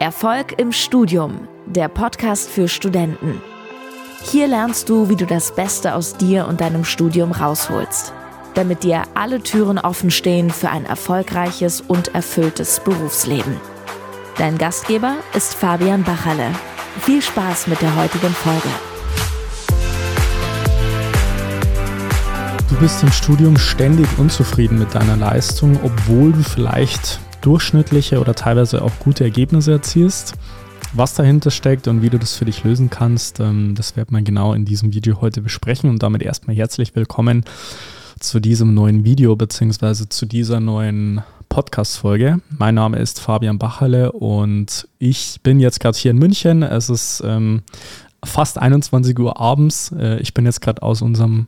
Erfolg im Studium, der Podcast für Studenten. Hier lernst du, wie du das Beste aus dir und deinem Studium rausholst, damit dir alle Türen offen stehen für ein erfolgreiches und erfülltes Berufsleben. Dein Gastgeber ist Fabian Bachalle. Viel Spaß mit der heutigen Folge. Du bist im Studium ständig unzufrieden mit deiner Leistung, obwohl du vielleicht durchschnittliche oder teilweise auch gute Ergebnisse erzielst. Was dahinter steckt und wie du das für dich lösen kannst, ähm, das werden wir genau in diesem Video heute besprechen und damit erstmal herzlich willkommen zu diesem neuen Video bzw. zu dieser neuen Podcast-Folge. Mein Name ist Fabian Bacherle und ich bin jetzt gerade hier in München. Es ist ähm, fast 21 Uhr abends. Äh, ich bin jetzt gerade aus unserem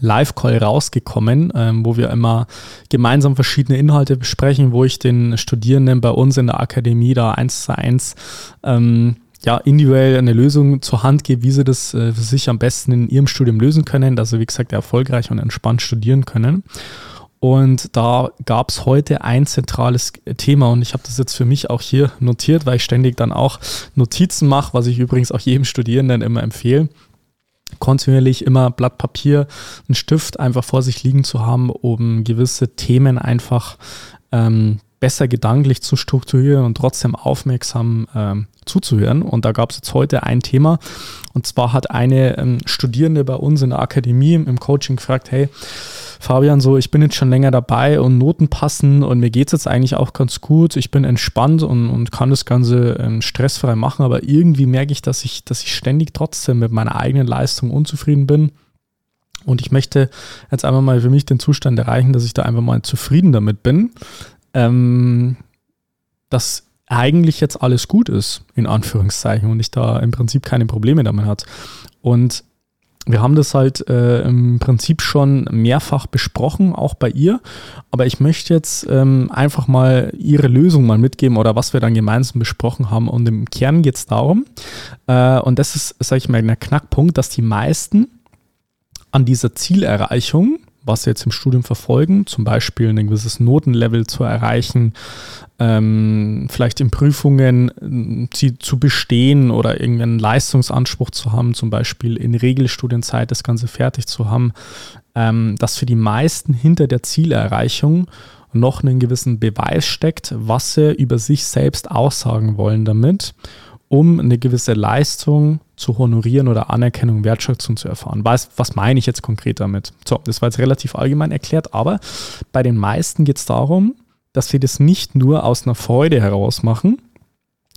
Live-Call rausgekommen, ähm, wo wir immer gemeinsam verschiedene Inhalte besprechen, wo ich den Studierenden bei uns in der Akademie da eins zu eins ähm, ja, individuell eine Lösung zur Hand gebe, wie sie das äh, für sich am besten in ihrem Studium lösen können, dass sie, wie gesagt, erfolgreich und entspannt studieren können. Und da gab es heute ein zentrales Thema und ich habe das jetzt für mich auch hier notiert, weil ich ständig dann auch Notizen mache, was ich übrigens auch jedem Studierenden immer empfehle kontinuierlich immer Blatt Papier, einen Stift einfach vor sich liegen zu haben, um gewisse Themen einfach ähm, besser gedanklich zu strukturieren und trotzdem aufmerksam ähm, zuzuhören. Und da gab es jetzt heute ein Thema. Und zwar hat eine ähm, Studierende bei uns in der Akademie im Coaching gefragt, hey, Fabian, so, ich bin jetzt schon länger dabei und Noten passen und mir geht es jetzt eigentlich auch ganz gut. Ich bin entspannt und, und kann das Ganze ähm, stressfrei machen, aber irgendwie merke ich, dass ich, dass ich ständig trotzdem mit meiner eigenen Leistung unzufrieden bin. Und ich möchte jetzt einfach mal für mich den Zustand erreichen, dass ich da einfach mal zufrieden damit bin, ähm, dass eigentlich jetzt alles gut ist, in Anführungszeichen, und ich da im Prinzip keine Probleme damit hat. Und wir haben das halt äh, im Prinzip schon mehrfach besprochen, auch bei ihr. Aber ich möchte jetzt ähm, einfach mal ihre Lösung mal mitgeben oder was wir dann gemeinsam besprochen haben. Und im Kern geht es darum, äh, und das ist, sage ich mal, der Knackpunkt, dass die meisten an dieser Zielerreichung was sie jetzt im Studium verfolgen, zum Beispiel ein gewisses Notenlevel zu erreichen, ähm, vielleicht in Prüfungen sie äh, zu bestehen oder irgendeinen Leistungsanspruch zu haben, zum Beispiel in Regelstudienzeit das Ganze fertig zu haben, ähm, dass für die meisten hinter der Zielerreichung noch einen gewissen Beweis steckt, was sie über sich selbst aussagen wollen damit um eine gewisse Leistung zu honorieren oder Anerkennung, Wertschätzung zu erfahren. Was, was meine ich jetzt konkret damit? So, das war jetzt relativ allgemein erklärt, aber bei den meisten geht es darum, dass wir das nicht nur aus einer Freude heraus machen,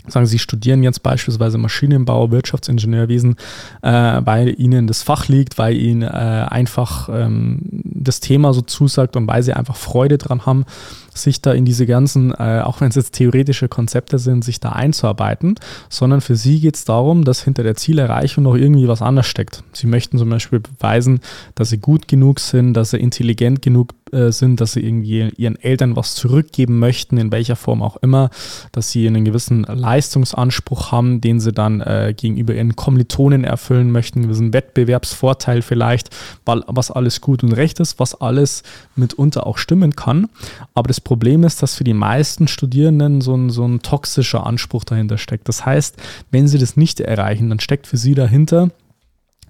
sagen, Sie studieren jetzt beispielsweise Maschinenbau, Wirtschaftsingenieurwesen, äh, weil Ihnen das Fach liegt, weil Ihnen äh, einfach ähm, das Thema so zusagt und weil Sie einfach Freude dran haben, sich da in diese ganzen, äh, auch wenn es jetzt theoretische Konzepte sind, sich da einzuarbeiten, sondern für Sie geht es darum, dass hinter der Zielerreichung noch irgendwie was anderes steckt. Sie möchten zum Beispiel beweisen, dass Sie gut genug sind, dass Sie intelligent genug äh, sind, dass sie irgendwie ihren Eltern was zurückgeben möchten, in welcher Form auch immer, dass sie einen gewissen Leistungsanspruch haben, den sie dann äh, gegenüber ihren Kommilitonen erfüllen möchten, einen gewissen Wettbewerbsvorteil vielleicht, weil was alles gut und recht ist, was alles mitunter auch stimmen kann. Aber das Problem ist, dass für die meisten Studierenden so ein, so ein toxischer Anspruch dahinter steckt. Das heißt, wenn sie das nicht erreichen, dann steckt für sie dahinter,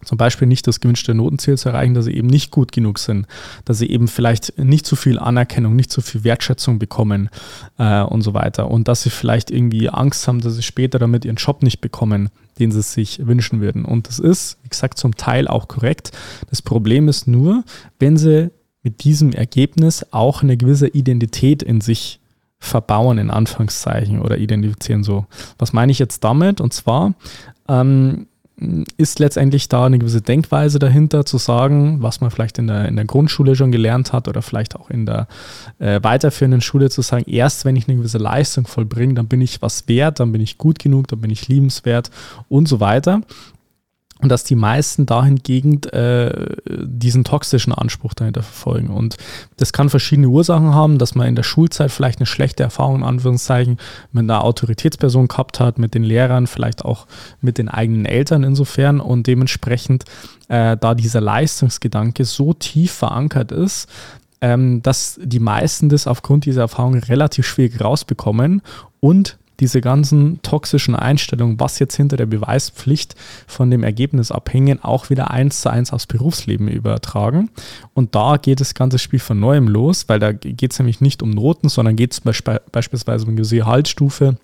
zum Beispiel nicht das gewünschte Notenziel zu erreichen, dass sie eben nicht gut genug sind, dass sie eben vielleicht nicht so viel Anerkennung, nicht so viel Wertschätzung bekommen äh, und so weiter. Und dass sie vielleicht irgendwie Angst haben, dass sie später damit ihren Job nicht bekommen, den sie sich wünschen würden. Und das ist, wie gesagt, zum Teil auch korrekt. Das Problem ist nur, wenn sie mit diesem Ergebnis auch eine gewisse Identität in sich verbauen, in Anführungszeichen, oder identifizieren so. Was meine ich jetzt damit? Und zwar, ähm, ist letztendlich da eine gewisse Denkweise dahinter, zu sagen, was man vielleicht in der, in der Grundschule schon gelernt hat oder vielleicht auch in der äh, weiterführenden Schule zu sagen, erst wenn ich eine gewisse Leistung vollbringe, dann bin ich was wert, dann bin ich gut genug, dann bin ich liebenswert und so weiter und dass die meisten dahingegen äh, diesen toxischen Anspruch dahinter verfolgen. Und das kann verschiedene Ursachen haben, dass man in der Schulzeit vielleicht eine schlechte Erfahrung in Anführungszeichen mit einer Autoritätsperson gehabt hat, mit den Lehrern, vielleicht auch mit den eigenen Eltern insofern und dementsprechend äh, da dieser Leistungsgedanke so tief verankert ist, ähm, dass die meisten das aufgrund dieser Erfahrung relativ schwierig rausbekommen und diese ganzen toxischen Einstellungen, was jetzt hinter der Beweispflicht von dem Ergebnis abhängen, auch wieder eins zu eins aufs Berufsleben übertragen. Und da geht das ganze Spiel von neuem los, weil da geht es nämlich nicht um Noten, sondern geht es beispielsweise um eine Gehaltsstufe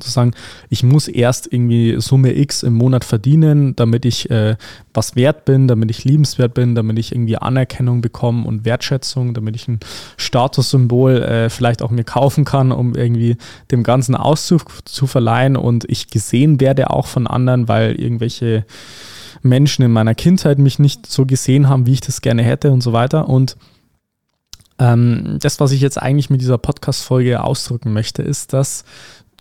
zu sagen, ich muss erst irgendwie Summe X im Monat verdienen, damit ich äh, was wert bin, damit ich liebenswert bin, damit ich irgendwie Anerkennung bekomme und Wertschätzung, damit ich ein Statussymbol äh, vielleicht auch mir kaufen kann, um irgendwie dem Ganzen Auszug zu verleihen und ich gesehen werde auch von anderen, weil irgendwelche Menschen in meiner Kindheit mich nicht so gesehen haben, wie ich das gerne hätte und so weiter. Und ähm, das, was ich jetzt eigentlich mit dieser Podcast-Folge ausdrücken möchte, ist, dass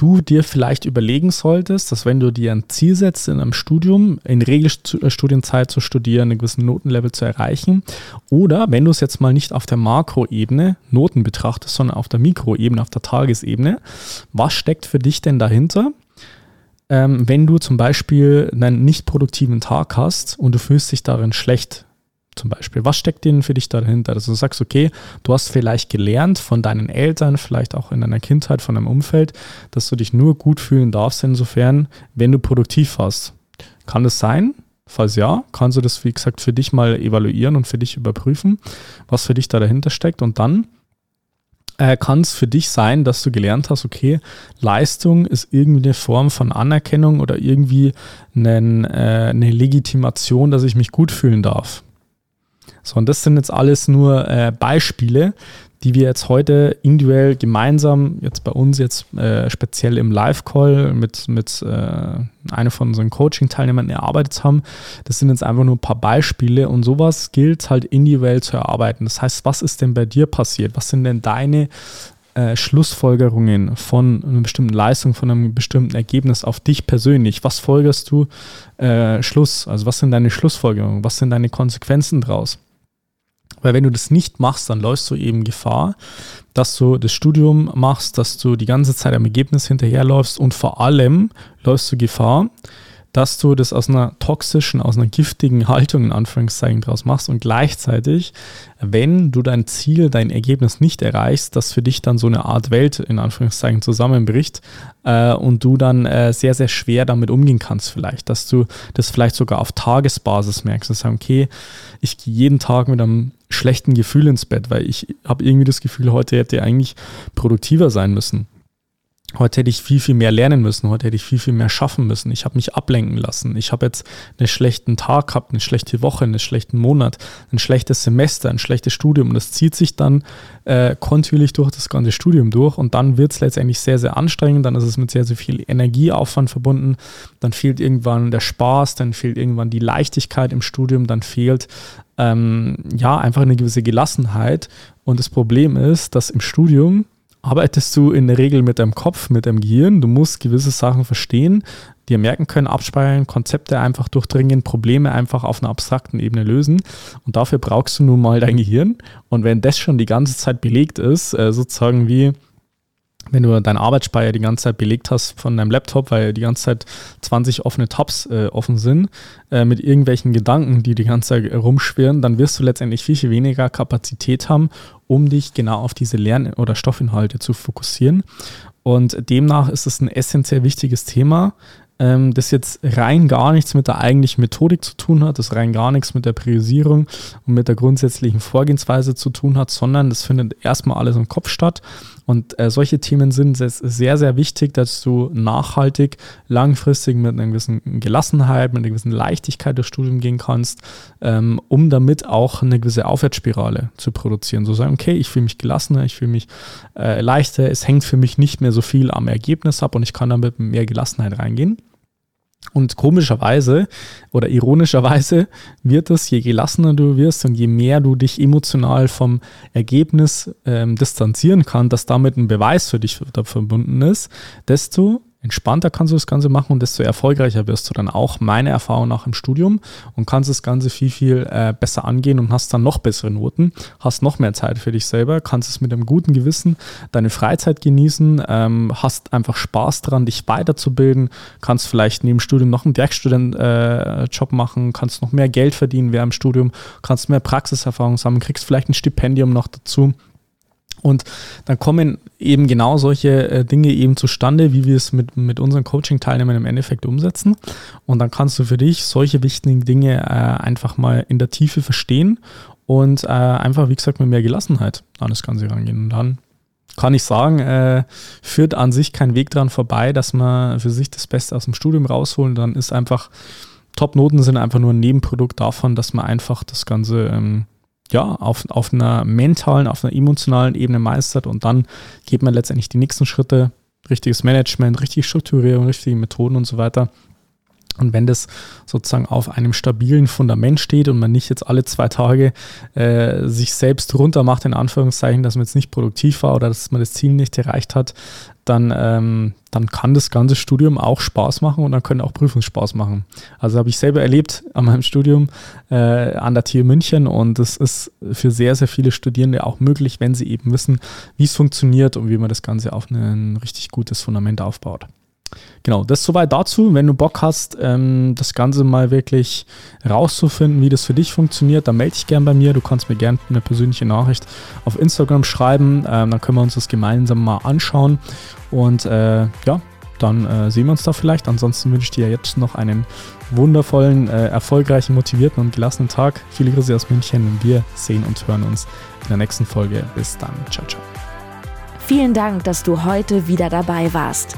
du dir vielleicht überlegen solltest, dass wenn du dir ein Ziel setzt in einem Studium, in Regelstudienzeit zu studieren, einen gewissen Notenlevel zu erreichen, oder wenn du es jetzt mal nicht auf der Makroebene Noten betrachtest, sondern auf der Mikroebene, auf der Tagesebene, was steckt für dich denn dahinter? Ähm, wenn du zum Beispiel einen nicht produktiven Tag hast und du fühlst dich darin schlecht, zum Beispiel? Was steckt denn für dich dahinter? Dass du sagst, okay, du hast vielleicht gelernt von deinen Eltern, vielleicht auch in deiner Kindheit, von deinem Umfeld, dass du dich nur gut fühlen darfst, insofern, wenn du produktiv warst. Kann das sein? Falls ja, kannst du das, wie gesagt, für dich mal evaluieren und für dich überprüfen, was für dich da dahinter steckt. Und dann äh, kann es für dich sein, dass du gelernt hast, okay, Leistung ist irgendwie eine Form von Anerkennung oder irgendwie einen, äh, eine Legitimation, dass ich mich gut fühlen darf. So, und das sind jetzt alles nur äh, Beispiele, die wir jetzt heute individuell gemeinsam, jetzt bei uns jetzt äh, speziell im Live-Call mit, mit äh, einer von unseren Coaching-Teilnehmern erarbeitet haben. Das sind jetzt einfach nur ein paar Beispiele und sowas gilt halt individuell zu erarbeiten. Das heißt, was ist denn bei dir passiert? Was sind denn deine äh, Schlussfolgerungen von einer bestimmten Leistung, von einem bestimmten Ergebnis auf dich persönlich? Was folgerst du äh, Schluss? Also was sind deine Schlussfolgerungen? Was sind deine Konsequenzen draus? Weil wenn du das nicht machst, dann läufst du eben Gefahr, dass du das Studium machst, dass du die ganze Zeit am Ergebnis hinterherläufst und vor allem läufst du Gefahr, dass du das aus einer toxischen, aus einer giftigen Haltung in Anführungszeichen draus machst und gleichzeitig, wenn du dein Ziel, dein Ergebnis nicht erreichst, dass für dich dann so eine Art Welt in Anführungszeichen zusammenbricht äh, und du dann äh, sehr, sehr schwer damit umgehen kannst vielleicht, dass du das vielleicht sogar auf Tagesbasis merkst und sagst, okay, ich gehe jeden Tag mit einem schlechten Gefühl ins Bett, weil ich habe irgendwie das Gefühl, heute hätte eigentlich produktiver sein müssen. Heute hätte ich viel, viel mehr lernen müssen. Heute hätte ich viel, viel mehr schaffen müssen. Ich habe mich ablenken lassen. Ich habe jetzt einen schlechten Tag gehabt, eine schlechte Woche, einen schlechten Monat, ein schlechtes Semester, ein schlechtes Studium. Und das zieht sich dann äh, kontinuierlich durch das ganze Studium durch. Und dann wird es letztendlich sehr, sehr anstrengend. Dann ist es mit sehr, sehr viel Energieaufwand verbunden. Dann fehlt irgendwann der Spaß, dann fehlt irgendwann die Leichtigkeit im Studium, dann fehlt ähm, ja einfach eine gewisse Gelassenheit. Und das Problem ist, dass im Studium arbeitest du in der Regel mit deinem Kopf, mit deinem Gehirn. Du musst gewisse Sachen verstehen, dir merken können, abspeichern, Konzepte einfach durchdringen, Probleme einfach auf einer abstrakten Ebene lösen. Und dafür brauchst du nun mal dein Gehirn. Und wenn das schon die ganze Zeit belegt ist, äh, sozusagen wie wenn du deinen Arbeitsspeicher die ganze Zeit belegt hast von deinem Laptop, weil die ganze Zeit 20 offene Tabs äh, offen sind, äh, mit irgendwelchen Gedanken, die die ganze Zeit rumschwirren, dann wirst du letztendlich viel, viel weniger Kapazität haben, um dich genau auf diese Lern- oder Stoffinhalte zu fokussieren. Und demnach ist es ein essentiell wichtiges Thema, ähm, das jetzt rein gar nichts mit der eigentlichen Methodik zu tun hat, das rein gar nichts mit der Priorisierung und mit der grundsätzlichen Vorgehensweise zu tun hat, sondern das findet erstmal alles im Kopf statt. Und äh, solche Themen sind sehr, sehr wichtig, dass du nachhaltig, langfristig mit einer gewissen Gelassenheit, mit einer gewissen Leichtigkeit durchs Studium gehen kannst, ähm, um damit auch eine gewisse Aufwärtsspirale zu produzieren. So sagen, okay, ich fühle mich gelassener, ich fühle mich äh, leichter, es hängt für mich nicht mehr so viel am Ergebnis ab und ich kann damit mit mehr Gelassenheit reingehen. Und komischerweise oder ironischerweise wird es, je gelassener du wirst und je mehr du dich emotional vom Ergebnis ähm, distanzieren kannst, dass damit ein Beweis für dich verbunden ist, desto entspannter kannst du das Ganze machen und desto erfolgreicher wirst du dann auch, meine Erfahrung nach im Studium und kannst das Ganze viel, viel äh, besser angehen und hast dann noch bessere Noten, hast noch mehr Zeit für dich selber, kannst es mit einem guten Gewissen deine Freizeit genießen, ähm, hast einfach Spaß dran, dich weiterzubilden, kannst vielleicht neben Studium noch einen Werkstudent-Job äh, machen, kannst noch mehr Geld verdienen während dem Studium, kannst mehr Praxiserfahrung sammeln, kriegst vielleicht ein Stipendium noch dazu Und dann kommen eben genau solche äh, Dinge eben zustande, wie wir es mit, mit unseren Coaching-Teilnehmern im Endeffekt umsetzen. Und dann kannst du für dich solche wichtigen Dinge äh, einfach mal in der Tiefe verstehen und äh, einfach, wie gesagt, mit mehr Gelassenheit an das Ganze rangehen. Und dann kann ich sagen, äh, führt an sich kein Weg dran vorbei, dass man für sich das Beste aus dem Studium rausholen. Dann ist einfach, Top-Noten sind einfach nur ein Nebenprodukt davon, dass man einfach das Ganze ähm, ja, auf, auf einer mentalen, auf einer emotionalen Ebene meistert und dann geht man letztendlich die nächsten Schritte, richtiges Management, richtige Strukturierung, richtige Methoden und so weiter. Und wenn das sozusagen auf einem stabilen Fundament steht und man nicht jetzt alle zwei Tage äh, sich selbst runter macht, in Anführungszeichen, dass man jetzt nicht produktiv war oder dass man das Ziel nicht erreicht hat, dann, ähm, dann kann das ganze Studium auch Spaß machen und dann können auch Prüfungen Spaß machen. Also habe ich selber erlebt an meinem Studium äh, an der TU München und das ist für sehr, sehr viele Studierende auch möglich, wenn sie eben wissen, wie es funktioniert und wie man das Ganze auf ein richtig gutes Fundament aufbaut. Genau, das soweit dazu. Wenn du Bock hast, ähm, das Ganze mal wirklich rauszufinden, wie das für dich funktioniert, dann melde dich gerne bei mir. Du kannst mir gerne eine persönliche Nachricht auf Instagram schreiben. Ähm, dann können wir uns das gemeinsam mal anschauen. Und äh, ja, dann äh, sehen wir uns da vielleicht. Ansonsten wünsche ich dir jetzt noch einen wundervollen, äh, erfolgreichen, motivierten und gelassenen Tag. Viele Grüße aus München und wir sehen und hören uns in der nächsten Folge. Bis dann. Ciao, ciao. Vielen Dank, dass du heute wieder dabei warst.